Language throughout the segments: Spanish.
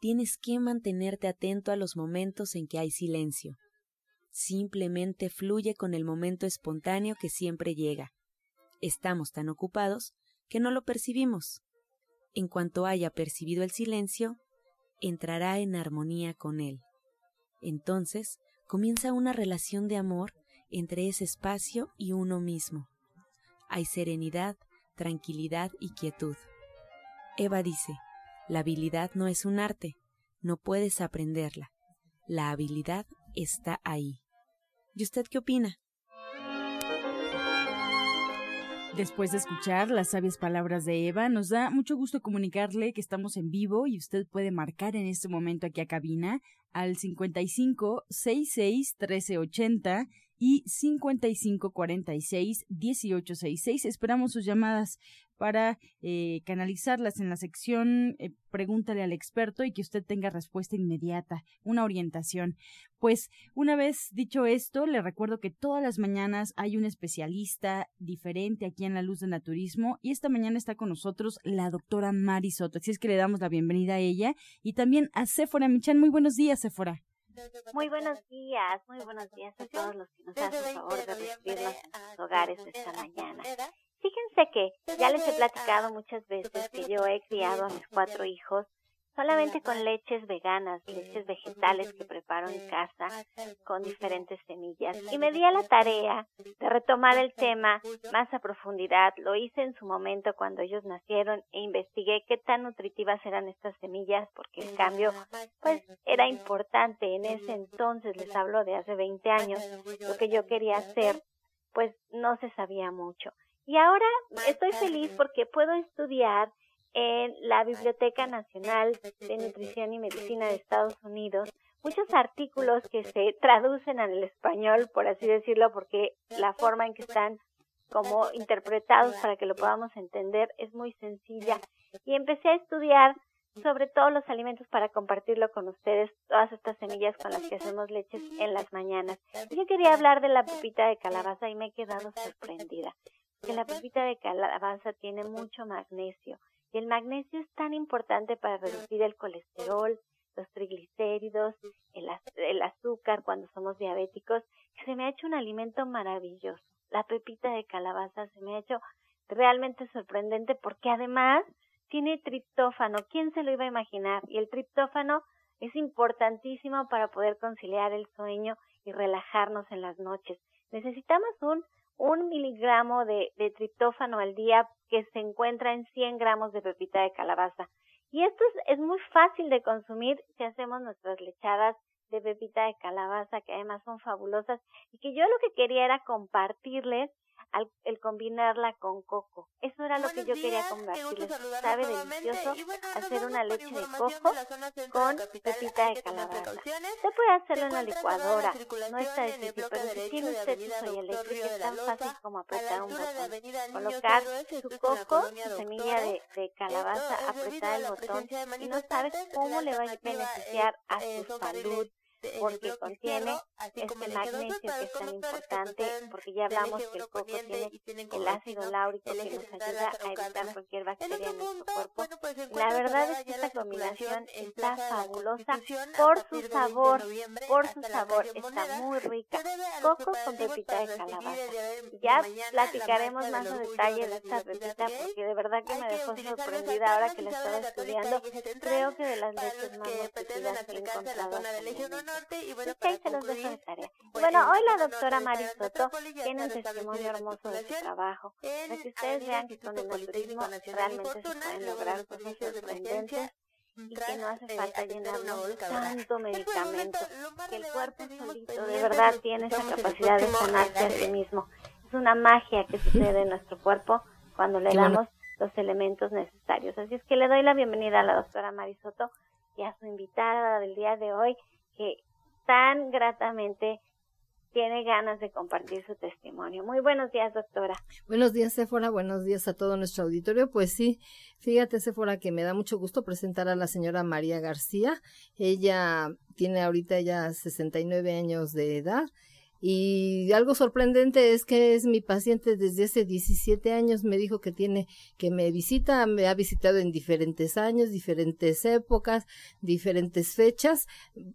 tienes que mantenerte atento a los momentos en que hay silencio. Simplemente fluye con el momento espontáneo que siempre llega. Estamos tan ocupados que no lo percibimos. En cuanto haya percibido el silencio, entrará en armonía con él. Entonces comienza una relación de amor entre ese espacio y uno mismo. Hay serenidad, tranquilidad y quietud. Eva dice, la habilidad no es un arte, no puedes aprenderla. La habilidad está ahí. ¿Y usted qué opina? Después de escuchar las sabias palabras de Eva, nos da mucho gusto comunicarle que estamos en vivo y usted puede marcar en este momento aquí a cabina al 55 66 1380 y 55 46 1866. Esperamos sus llamadas para eh, canalizarlas en la sección eh, Pregúntale al experto y que usted tenga respuesta inmediata, una orientación. Pues una vez dicho esto, le recuerdo que todas las mañanas hay un especialista diferente aquí en la Luz del Naturismo y esta mañana está con nosotros la doctora Mari Soto. Así es que le damos la bienvenida a ella y también a Sephora Michan. Muy buenos días, Sephora. Muy buenos días, muy buenos días a todos los que nos hacen favor de recibirnos en sus hogares esta mañana. Fíjense que ya les he platicado muchas veces que yo he criado a mis cuatro hijos solamente con leches veganas, leches vegetales que preparo en casa con diferentes semillas. Y me di a la tarea de retomar el tema más a profundidad. Lo hice en su momento cuando ellos nacieron e investigué qué tan nutritivas eran estas semillas porque el cambio pues era importante en ese entonces, les hablo de hace 20 años, lo que yo quería hacer pues no se sabía mucho. Y ahora estoy feliz porque puedo estudiar en la Biblioteca Nacional de Nutrición y Medicina de Estados Unidos. Muchos artículos que se traducen al español, por así decirlo, porque la forma en que están como interpretados para que lo podamos entender es muy sencilla. Y empecé a estudiar sobre todos los alimentos para compartirlo con ustedes, todas estas semillas con las que hacemos leches en las mañanas. Yo quería hablar de la pepita de calabaza y me he quedado sorprendida, que la pepita de calabaza tiene mucho magnesio y el magnesio es tan importante para reducir el colesterol, los triglicéridos, el, el azúcar cuando somos diabéticos, que se me ha hecho un alimento maravilloso. La pepita de calabaza se me ha hecho realmente sorprendente porque además tiene triptófano. ¿Quién se lo iba a imaginar? Y el triptófano es importantísimo para poder conciliar el sueño y relajarnos en las noches. Necesitamos un un miligramo de, triptófano al día que se encuentra en 100 gramos de pepita de calabaza. Y esto es, es muy fácil de consumir si hacemos nuestras lechadas de pepita de calabaza, que además son fabulosas, y que yo lo que quería era compartirles al, el combinarla con coco. Eso era lo que yo quería compartirles. Sabe delicioso hacer una leche de coco con pepita de calabaza. Se puede hacerlo en la licuadora, no está difícil, pero si tiene usted su eléctrica es tan fácil como apretar un botón. Colocar su coco, su semilla de, de calabaza, apretar el botón y no sabes cómo le va a beneficiar a su salud porque contiene este magnesio que es tan importante, porque ya hablamos que el coco tiene el ácido láurico que nos ayuda a evitar cualquier bacteria en nuestro cuerpo. La verdad es que esta combinación está fabulosa por su sabor, por su sabor, está muy rica. Coco con pepita de calabaza. Ya platicaremos más a detalle de esta pepita porque de verdad que me dejó sorprendida ahora que la estaba estudiando. Creo que de las leches más nutritivas que he encontrado. Y bueno, ahí se los dejo de tarea. Bueno, hoy la doctora Marisoto tiene un testimonio hermoso de su trabajo, para que ustedes vean que con el naturismo realmente se pueden lograr cosas sorprendentes y que no hace falta llenarnos tanto medicamento, que el cuerpo solito de verdad tiene esa capacidad de sanarse a sí mismo. Es una magia que sucede en nuestro cuerpo cuando le damos los elementos necesarios. Así es que le doy la bienvenida a la doctora Marisoto y a su invitada del día de hoy, que tan gratamente tiene ganas de compartir su testimonio. Muy buenos días, doctora. Buenos días. Buenos días a todo nuestro auditorio. Pues sí, fíjate, Sephora, que me da mucho gusto presentar a la señora María García. Ella tiene ahorita ya 69 años de edad y algo sorprendente es que es mi paciente desde hace 17 años. Me dijo que tiene, que me visita, me ha visitado en diferentes años, diferentes épocas, diferentes fechas.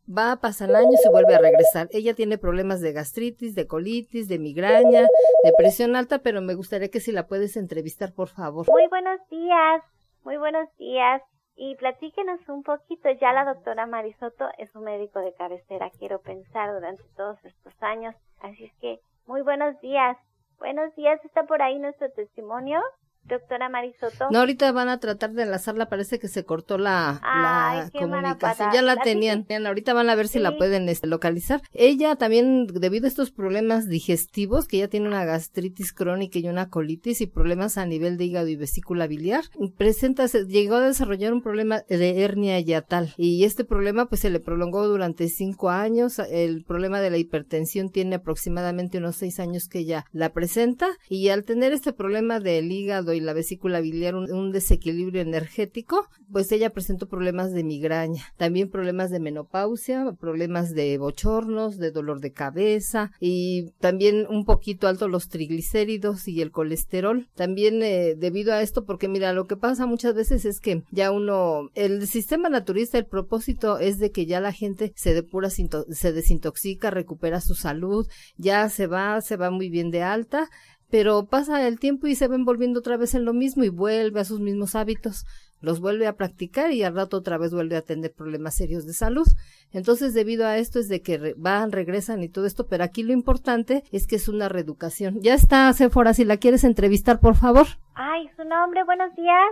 Va, a pasar el año y vuelve a regresar. Ella tiene problemas de gastritis, de colitis, de migraña, de presión alta, pero me gustaría que si la puedes entrevistar, por favor. Muy buenos días, muy buenos días. Y platíquenos un poquito, ya la doctora Marisoto es un médico de cabecera, quiero pensar, durante todos estos años. Así es que, muy buenos días. Buenos días, ¿está por ahí nuestro testimonio? Doctora Marisoto. No, ahorita van a tratar de enlazarla, parece que se cortó la, la comunicación. Ya la, tenían. Ahorita van a ver si la pueden este, localizar. Ella también, debido a estos problemas digestivos, que ella tiene una gastritis crónica y una colitis y problemas a nivel de hígado y vesícula biliar, presenta, llegó a desarrollar un problema de hernia yatal. Y este problema pues se le prolongó durante cinco años. El problema de la hipertensión tiene aproximadamente unos seis años que ella la presenta. Y al tener este problema del hígado y la vesícula biliar un, desequilibrio energético, pues ella presentó problemas de migraña, también problemas de menopausia, problemas de bochornos, de dolor de cabeza y también un poquito alto los triglicéridos y el colesterol. También eh, debido a esto, porque mira, lo que pasa muchas veces es que ya uno, el sistema naturista, el propósito es de que ya la gente se depura, se desintoxica, recupera su salud, ya se va, se va muy bien de alta, pero pasa el tiempo y se ven volviendo otra vez en lo mismo y vuelve a sus mismos hábitos, los vuelve a practicar y al rato otra vez vuelve a tener problemas serios de salud. Entonces, debido a esto es de que van, regresan y todo esto, pero aquí lo importante es que es una reeducación. Ya está, Sephora, si la quieres entrevistar, por favor. Ay, su nombre, buenos días.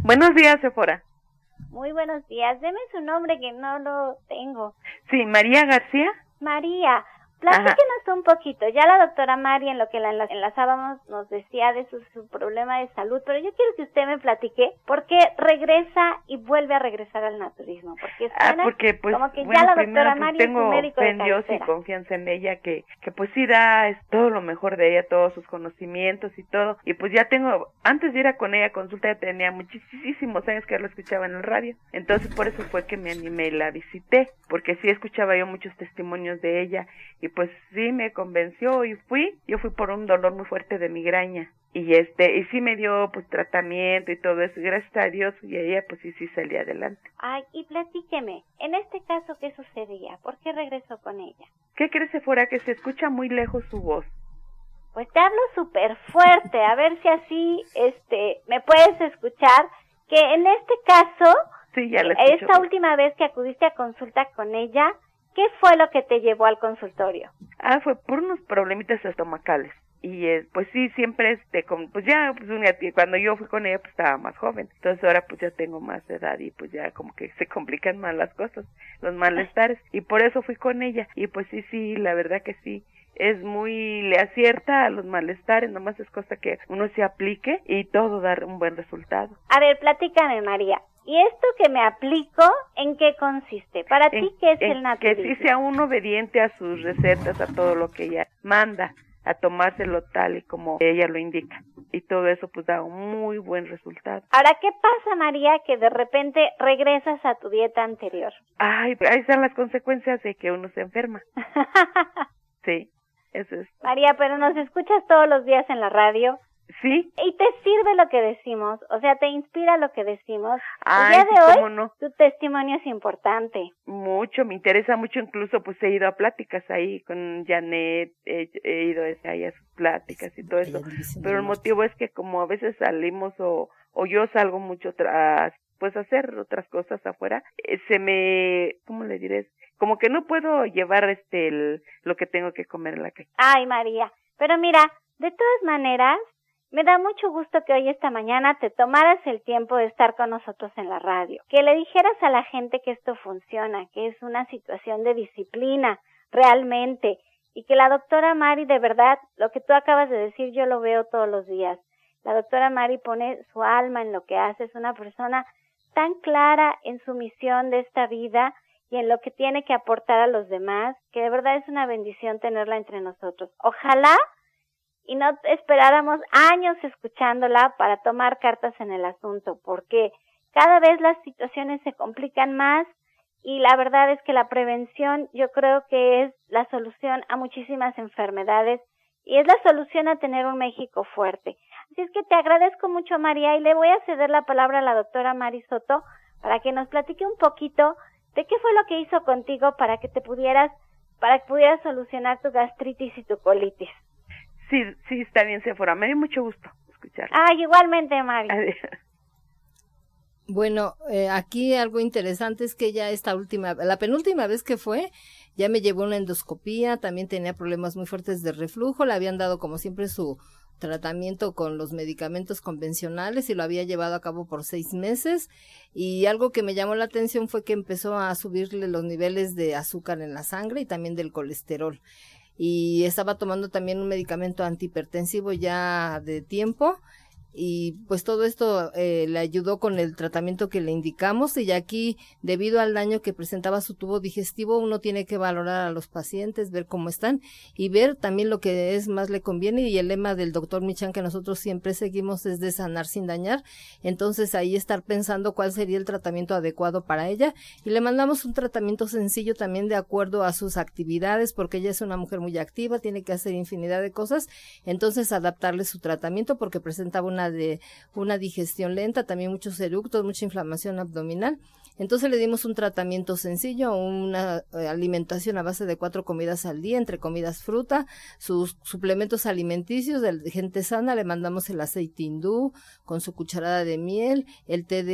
Buenos días, Sephora. Muy buenos días. Deme su nombre que no lo tengo. Sí, María García. María. Platíquenos un poquito. Ya la doctora Mari, en lo que la enlazábamos, nos decía de su, problema de salud, pero yo quiero que usted me platique por qué regresa y vuelve a regresar al naturismo. Porque, ah, porque pues, como que ya la doctora pues, Mari tengo es médico fe en Dios y confianza en ella, que, que pues sí da es todo lo mejor de ella, todos sus conocimientos y todo. Y pues ya tengo, antes de ir a con ella a consulta, ya tenía muchísimos años que lo escuchaba en el radio. Entonces por eso fue que me animé y la visité, porque sí escuchaba yo muchos testimonios de ella y pues sí me convenció y fui, yo fui por un dolor muy fuerte de migraña y este y sí me dio pues tratamiento y todo eso, gracias a Dios y ella pues sí sí salí adelante. Ay, y platíqueme, en este caso qué sucedía, ¿por qué regresó con ella? ¿Qué crees fuera que se escucha muy lejos su voz? Pues te hablo súper fuerte, a ver si así este me puedes escuchar que en este caso sí, ya esta última vez que acudiste a consulta con ella ¿Qué fue lo que te llevó al consultorio? Ah, fue por unos problemitas estomacales. Y eh, pues sí, siempre este, pues ya, pues cuando yo fui con ella, pues estaba más joven. Entonces ahora pues ya tengo más edad y pues ya como que se complican más las cosas, los malestares. Y por eso fui con ella. Y pues sí, sí, la verdad que sí es muy, le acierta a los malestares, nomás es cosa que uno se aplique y todo dar un buen resultado. A ver, platícame María, ¿Y esto que me aplico, en qué consiste? Para ti, ¿qué es el naturismo? Que sí sea uno obediente a sus recetas, a todo lo que ella manda, a tomárselo tal y como ella lo indica. Y todo eso pues da un muy buen resultado. Ahora, ¿qué pasa, María, que de repente regresas a tu dieta anterior? Ay, ahí están las consecuencias de que uno se enferma. sí, eso es. María, pero nos escuchas todos los días en la radio Sí. Y te sirve lo que decimos, o sea, te inspira lo que decimos. El día de hoy, tu testimonio es importante. Mucho, me interesa mucho, incluso pues he ido a pláticas ahí con Janet, he, ido ahí a sus pláticas y todo eso. Pero el motivo es que como a veces salimos o, o yo salgo mucho a pues hacer otras cosas afuera, eh, se me, ¿cómo le diré? Como que no puedo llevar este lo que tengo que comer en la calle. Ay, María, pero mira, de todas maneras, me da mucho gusto que hoy esta mañana te tomaras el tiempo de estar con nosotros en la radio, que le dijeras a la gente que esto funciona, que es una situación de disciplina, realmente, y que la doctora Mari, de verdad, lo que tú acabas de decir, yo lo veo todos los días. La doctora Mari pone su alma en lo que hace, es una persona tan clara en su misión de esta vida y en lo que tiene que aportar a los demás, que de verdad es una bendición tenerla entre nosotros. Ojalá y no esperáramos años escuchándola para tomar cartas en el asunto, porque cada vez las situaciones se complican más y la verdad es que la prevención yo creo que es la solución a muchísimas enfermedades y es la solución a tener un México fuerte. Así es que te agradezco mucho María y le voy a ceder la palabra a la doctora Mari Soto para que nos platique un poquito de qué fue lo que hizo contigo para que te pudieras para que pudieras solucionar tu gastritis y tu colitis. Sí, sí, está bien, Sephora. Me dio mucho gusto escuchar. Ah, igualmente, Mari. Bueno, eh, aquí algo interesante es que ya esta última, la penúltima vez que fue, ya me llevó una endoscopía, también tenía problemas muy fuertes de reflujo, le habían dado como siempre su tratamiento con los medicamentos convencionales y lo había llevado a cabo por seis meses y algo que me llamó la atención fue que empezó a subirle los niveles de azúcar en la sangre y también del colesterol y estaba tomando también un medicamento antihipertensivo ya de tiempo y pues todo esto eh, le ayudó con el tratamiento que le indicamos y aquí debido al daño que presentaba su tubo digestivo uno tiene que valorar a los pacientes ver cómo están y ver también lo que es más le conviene y el lema del doctor Michan que nosotros siempre seguimos es de sanar sin dañar entonces ahí estar pensando cuál sería el tratamiento adecuado para ella y le mandamos un tratamiento sencillo también de acuerdo a sus actividades porque ella es una mujer muy activa tiene que hacer infinidad de cosas entonces adaptarle su tratamiento porque presentaba una de una digestión lenta, también muchos eructos, mucha inflamación abdominal. Entonces le dimos un tratamiento sencillo, una eh, alimentación a base de cuatro comidas al día, entre comidas fruta, sus suplementos alimenticios de gente sana, le mandamos el aceite hindú con su cucharada de miel, el té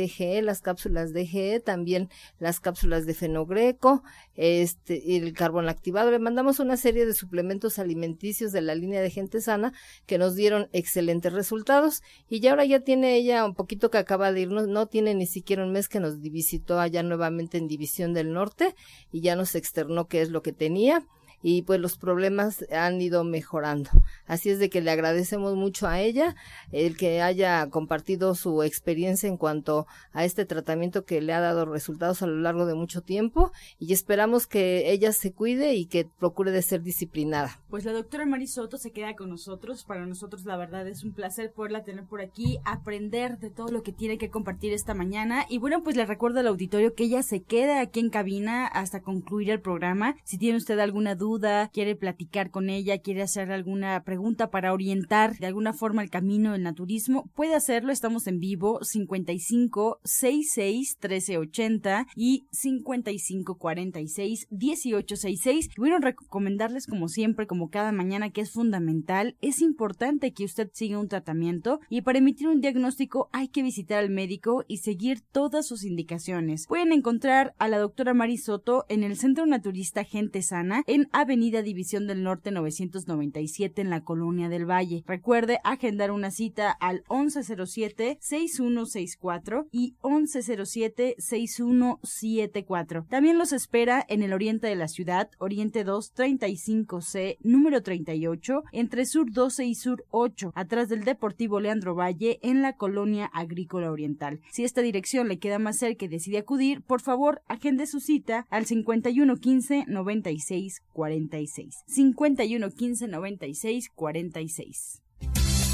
las cápsulas DGE, también las cápsulas de fenogreco, este, el carbón activado, le mandamos una serie de suplementos alimenticios de la línea de gente sana que nos dieron excelentes resultados y ya ahora ya tiene ella un poquito que acaba de irnos, no tiene ni siquiera un mes que nos visitó allá nuevamente en División del Norte y ya nos externó qué es lo que tenía y pues los problemas han ido mejorando. Así es de que le agradecemos mucho a ella el que haya compartido su experiencia en cuanto a este tratamiento que le ha dado resultados a lo largo de mucho tiempo y esperamos que ella se cuide y que procure de ser disciplinada. Pues la doctora Marisoto se queda con nosotros. Para nosotros la verdad es un placer poderla tener por aquí, aprender de todo lo que tiene que compartir esta mañana. Y bueno, pues le recuerdo al auditorio que ella se queda aquí en cabina hasta concluir el programa. Si tiene usted alguna duda, quiere platicar con ella, quiere hacer alguna pregunta para orientar de alguna forma el camino del naturismo, puede hacerlo. Estamos en vivo 55 66 1380 y 55 46 1866. Quiero recomendarles como siempre, como cada mañana, que es fundamental, es importante que usted siga un tratamiento y para emitir un diagnóstico hay que visitar al médico y seguir todas sus indicaciones. Pueden encontrar a la doctora Marisoto en el Centro Naturista Gente Sana en Avenida División del Norte 997 en la Colonia del Valle. Recuerde agendar una cita al 1107-6164 y 1107-6174. También los espera en el oriente de la ciudad, Oriente 2 35C, número 38, entre Sur 12 y Sur 8, atrás del Deportivo Leandro Valle en la Colonia Agrícola Oriental. Si esta dirección le queda más cerca y decide acudir, por favor, agende su cita al 5115 96 46. 51 15 96 46.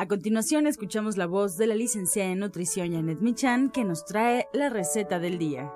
A continuación escuchamos la voz de la licenciada en nutrición Janet Michan que nos trae la receta del día.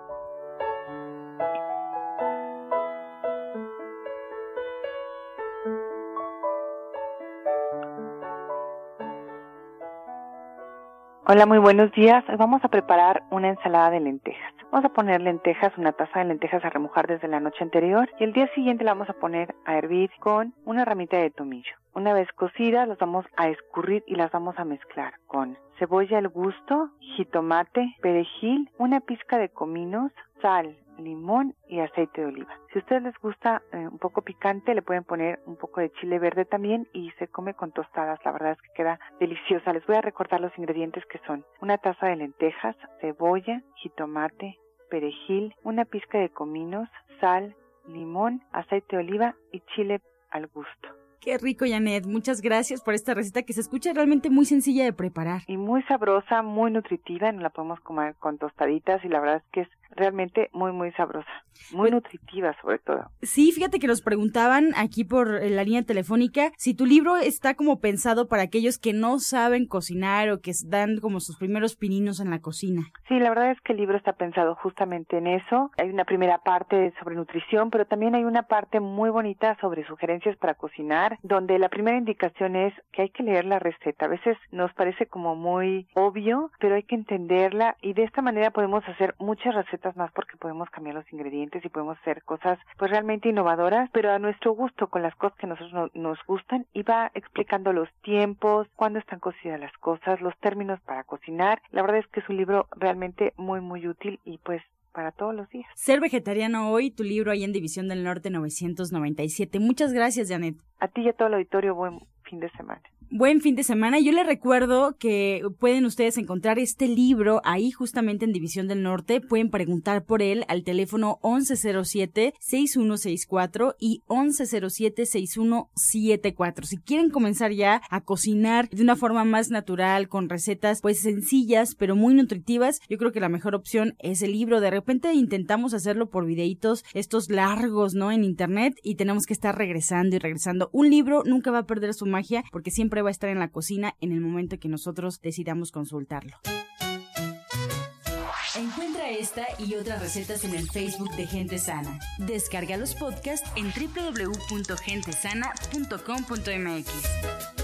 Hola, muy buenos días. Hoy vamos a preparar una ensalada de lentejas. Vamos a poner lentejas, una taza de lentejas a remojar desde la noche anterior y el día siguiente la vamos a poner a hervir con una ramita de tomillo. Una vez cocidas, las vamos a escurrir y las vamos a mezclar con cebolla al gusto, jitomate, perejil, una pizca de cominos, sal, limón y aceite de oliva. Si a ustedes les gusta eh, un poco picante, le pueden poner un poco de chile verde también y se come con tostadas. La verdad es que queda deliciosa. Les voy a recordar los ingredientes que son una taza de lentejas, cebolla, jitomate, perejil, una pizca de cominos, sal, limón, aceite de oliva y chile al gusto. Qué rico, Janet. Muchas gracias por esta receta que se escucha realmente muy sencilla de preparar. Y muy sabrosa, muy nutritiva. Nos la podemos comer con tostaditas y la verdad es que es realmente muy, muy sabrosa. Muy nutritiva, sobre todo. Sí, fíjate que nos preguntaban aquí por la línea telefónica si tu libro está como pensado para aquellos que no saben cocinar o que dan como sus primeros pininos en la cocina. Sí, la verdad es que el libro está pensado justamente en eso. Hay una primera parte sobre nutrición, pero también hay una parte muy bonita sobre sugerencias para cocinar, donde la primera indicación es que hay que leer la receta. A veces nos parece como muy obvio, pero hay que entenderla y de esta manera podemos hacer muchas recetas más porque podemos cambiar los ingredientes y podemos hacer cosas pues realmente innovadoras, pero a nuestro gusto, con las cosas que nosotros nos gustan y va explicando los tiempos, cuándo están cocidas las cosas, los términos para cocinar. La verdad es que es un libro realmente muy muy útil y pues para todos los días. Ser vegetariano hoy, tu libro ahí en División del Norte 997. Muchas gracias, Janet. A ti y a todo el auditorio, buen fin de semana buen fin de semana. Yo les recuerdo que pueden ustedes encontrar este libro ahí justamente en División del Norte. Pueden preguntar por él al teléfono 1107-6164 y 1107-6174. Si quieren comenzar ya a cocinar de una forma más natural, con recetas pues sencillas pero muy nutritivas, yo creo que la mejor opción es el libro. De repente intentamos hacerlo por videitos, estos largos, ¿no? En internet y tenemos que estar regresando y regresando. Un libro nunca va a perder su magia porque siempre va a estar en la cocina en el momento que nosotros decidamos consultarlo. Encuentra esta y otras recetas en el Facebook de Gente Sana. Descarga los podcasts en www.gentesana.com.mx.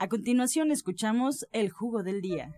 A continuación escuchamos el jugo del día.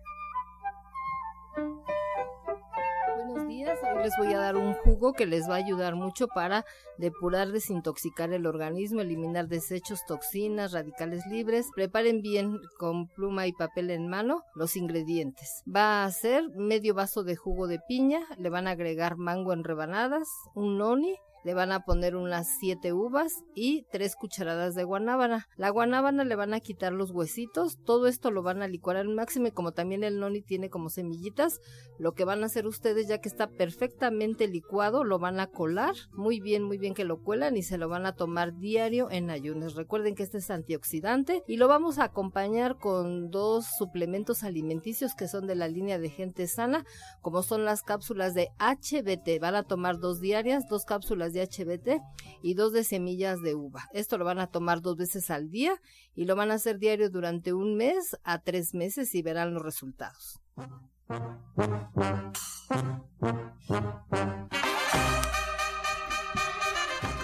Buenos días, hoy les voy a dar un jugo que les va a ayudar mucho para depurar, desintoxicar el organismo, eliminar desechos, toxinas, radicales libres. Preparen bien con pluma y papel en mano los ingredientes. Va a ser medio vaso de jugo de piña, le van a agregar mango en rebanadas, un noni, le van a poner unas siete uvas y tres cucharadas de guanábana. La guanábana le van a quitar los huesitos, todo esto lo van a licuar al máximo y como también el noni tiene como semillitas, lo que van a hacer ustedes ya que está perfectamente licuado, lo van a colar, muy bien, muy bien que lo cuelan y se lo van a tomar diario en ayunas. Recuerden que este es antioxidante y lo vamos a acompañar con dos suplementos alimenticios que son de la línea de gente sana, como son las cápsulas de HBT. Van a tomar dos diarias, dos cápsulas de HBT y dos de semillas de uva. Esto lo van a tomar dos veces al día y lo van a hacer diario durante un mes a tres meses y verán los resultados.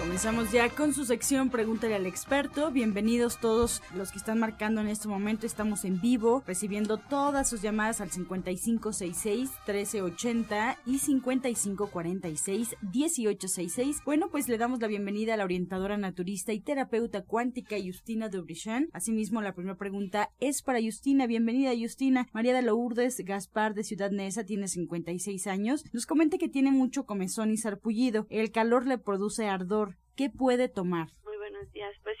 Comenzamos ya con su sección Pregúntale al experto. Bienvenidos todos los que están marcando en este momento. Estamos en vivo recibiendo todas sus llamadas al 5566-1380 y 5546-1866. Bueno, pues le damos la bienvenida a la orientadora naturista y terapeuta cuántica Justina Dubrichan. Asimismo, la primera pregunta es para Justina. Bienvenida, Justina. María de Lourdes Gaspar de Ciudad Neza tiene 56 años. Nos comenta que tiene mucho comezón y sarpullido. El calor le produce ardor. ¿Qué puede tomar?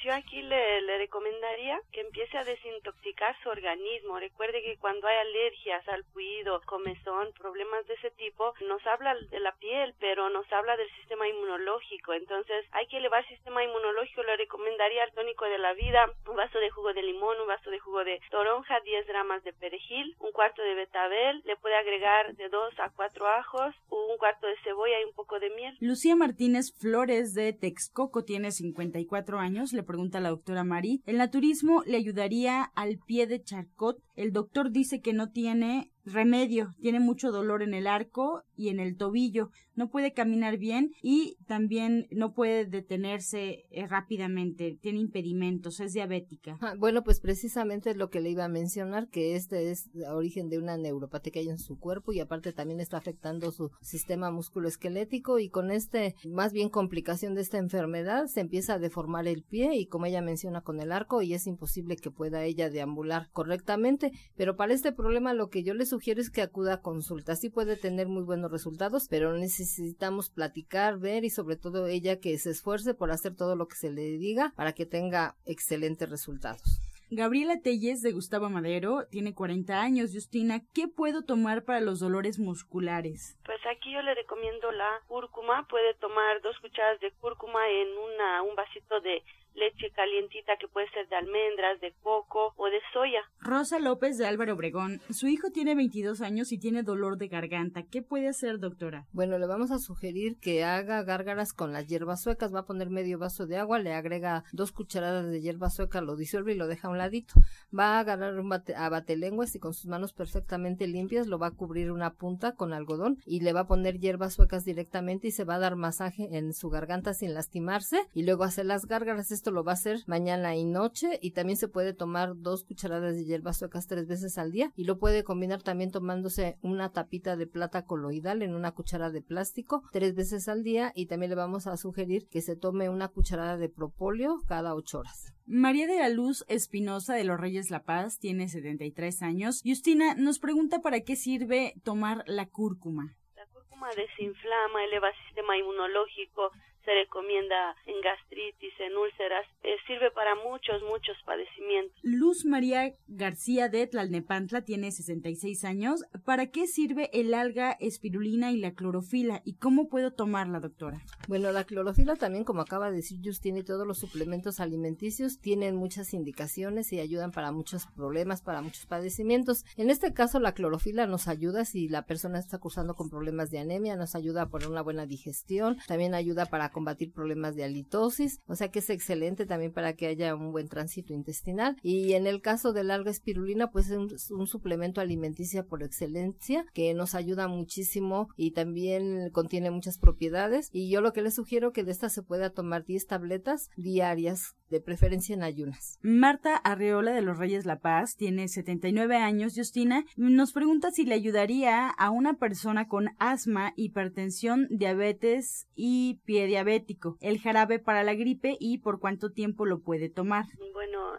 Yo aquí le, recomendaría que empiece a desintoxicar su organismo. Recuerde que cuando hay alergias al fluido, comezón, problemas de ese tipo, nos habla de la piel, pero nos habla del sistema inmunológico. Entonces hay que elevar el sistema inmunológico. Le recomendaría al tónico de la vida un vaso de jugo de limón, un vaso de jugo de toronja, 10 gramos de perejil, un cuarto de betabel, le puede agregar de 2 a 4 ajos, un cuarto de cebolla y un poco de miel. Lucía Martínez Flores de Texcoco tiene 54 años, pregunta la doctora Mari, ¿el naturismo le ayudaría al pie de charcot? El doctor dice que no tiene remedio, tiene mucho dolor en el arco y en el tobillo, no puede caminar bien y también no puede detenerse eh, rápidamente, tiene impedimentos, es diabética. Ah, bueno, pues precisamente es lo que le iba a mencionar, que este es origen de una neuropatía que hay en su cuerpo y aparte también está afectando su sistema musculoesquelético y con este, más bien complicación de esta enfermedad, se empieza a deformar el pie y como ella menciona con el arco y es imposible que pueda ella deambular correctamente, pero para este problema lo que yo le es que acuda a consulta, sí puede tener muy buenos resultados, pero necesitamos platicar, ver y sobre todo ella que se esfuerce por hacer todo lo que se le diga para que tenga excelentes resultados. Gabriela Telles de Gustavo Madero tiene 40 años. Justina, ¿qué puedo tomar para los dolores musculares? Pues aquí yo le recomiendo la cúrcuma. Puede tomar dos cucharadas de cúrcuma en una, un vasito de leche calientita que puede ser de almendras, de coco o de soya. Rosa López de Álvaro Obregón. Su hijo tiene 22 años y tiene dolor de garganta. ¿Qué puede hacer, doctora? Bueno, le vamos a sugerir que haga gárgaras con las hierbas suecas. Va a poner medio vaso de agua, le agrega dos cucharadas de hierba sueca, lo disuelve y lo deja a un ladito. Va a agarrar un bate, a batelenguas y con sus manos perfectamente limpias lo va a cubrir una punta con algodón y le va a poner hierbas suecas directamente y se va a dar masaje en su garganta sin lastimarse y luego hacer las gárgaras. Esto lo va a hacer mañana y noche y también se puede tomar dos cucharadas de hierbas suecas tres veces al día y lo puede combinar también tomándose una tapita de plata coloidal en una cuchara de plástico tres veces al día y también le vamos a sugerir que se tome una cucharada de propóleo cada ocho horas. María de la Luz Espinosa de los Reyes La Paz tiene 73 años. Justina nos pregunta para qué sirve tomar la cúrcuma. La cúrcuma desinflama, eleva el sistema inmunológico, se recomienda en gastritis, en úlceras, eh, sirve para muchos, muchos padecimientos. Luz María García de Tlalnepantla tiene 66 años. ¿Para qué sirve el alga espirulina y la clorofila y cómo puedo tomarla, doctora? Bueno, la clorofila también, como acaba de decir Justin, y todos los suplementos alimenticios tienen muchas indicaciones y ayudan para muchos problemas, para muchos padecimientos. En este caso, la clorofila nos ayuda si la persona está cursando con problemas de anemia, nos ayuda a poner una buena digestión, también ayuda para combatir problemas de halitosis, o sea que es excelente también para que haya un buen tránsito intestinal. Y en el caso del alga espirulina, pues es un, suplemento alimenticio por excelencia que nos ayuda muchísimo y también contiene muchas propiedades. Y yo lo que les sugiero que de esta se pueda tomar 10 tabletas diarias de preferencia en ayunas. Marta Arreola de los Reyes La Paz tiene 79 años. Justina nos pregunta si le ayudaría a una persona con asma, hipertensión, diabetes y pie diabético el jarabe para la gripe y por cuánto tiempo lo puede tomar. Bueno,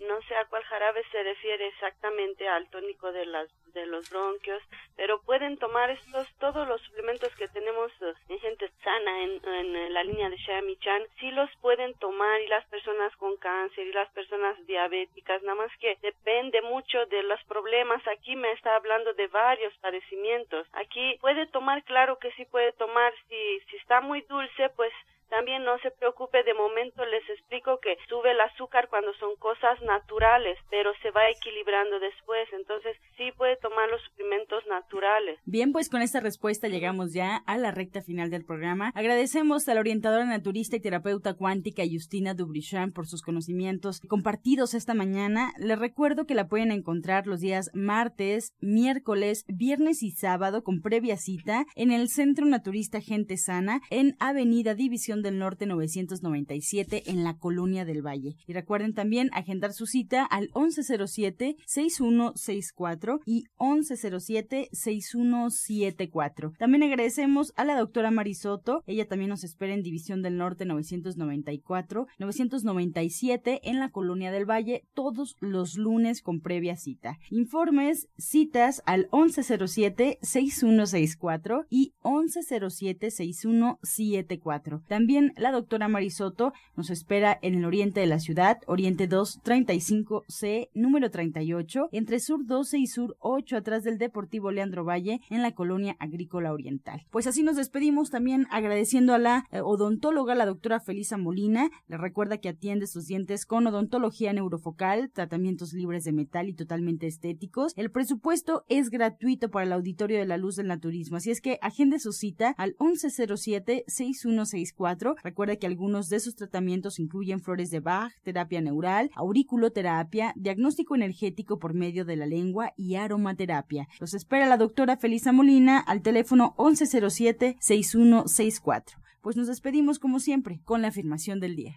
no sé a cuál jarabe se refiere exactamente al tónico de las de los bronquios, pero pueden tomar estos todos los suplementos que tenemos eh, en gente sana en, en la línea de Xiaomi Chan, sí los pueden tomar y las personas con cáncer y las personas diabéticas, nada más que depende mucho de los problemas. Aquí me está hablando de varios padecimientos. Aquí puede tomar, claro que sí puede tomar, si si está muy dulce, pues también no se preocupe, de momento les explico que sube el azúcar cuando son cosas naturales, pero se va equilibrando después, entonces sí puede tomar los suplementos naturales. Bien, pues con esta respuesta llegamos ya a la recta final del programa. Agradecemos a la orientadora naturista y terapeuta cuántica Justina Dubrichan por sus conocimientos compartidos esta mañana. Les recuerdo que la pueden encontrar los días martes, miércoles, viernes y sábado con previa cita en el Centro Naturista Gente Sana en Avenida División del Norte 997 en la Colonia del Valle. Y recuerden también agendar su cita al 1107-6164 y 1107-6174. También agradecemos a la doctora Marisoto. Ella también nos espera en División del Norte 994, 997 en la Colonia del Valle todos los lunes con previa cita. Informes, citas al 1107-6164 y 1107-6174. También también la doctora Marisoto nos espera en el oriente de la ciudad, Oriente 235C, número 38, entre Sur 12 y Sur 8, atrás del Deportivo Leandro Valle, en la colonia agrícola oriental. Pues así nos despedimos también agradeciendo a la eh, odontóloga, la doctora Felisa Molina. Le recuerda que atiende sus dientes con odontología neurofocal, tratamientos libres de metal y totalmente estéticos. El presupuesto es gratuito para el auditorio de la luz del naturismo, así es que agende su cita al 1107-6164. Recuerda que algunos de sus tratamientos incluyen flores de Bach, terapia neural, auriculoterapia, diagnóstico energético por medio de la lengua y aromaterapia. Los espera la doctora Felisa Molina al teléfono 1107-6164. Pues nos despedimos como siempre con la afirmación del día.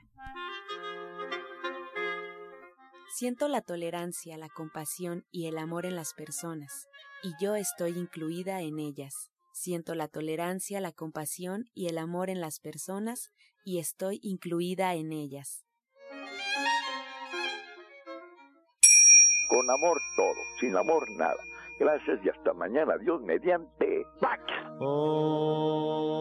Siento la tolerancia, la compasión y el amor en las personas, y yo estoy incluida en ellas. Siento la tolerancia, la compasión y el amor en las personas, y estoy incluida en ellas. Con amor todo, sin amor nada. Gracias y hasta mañana. Dios mediante. ¡Pax! Oh.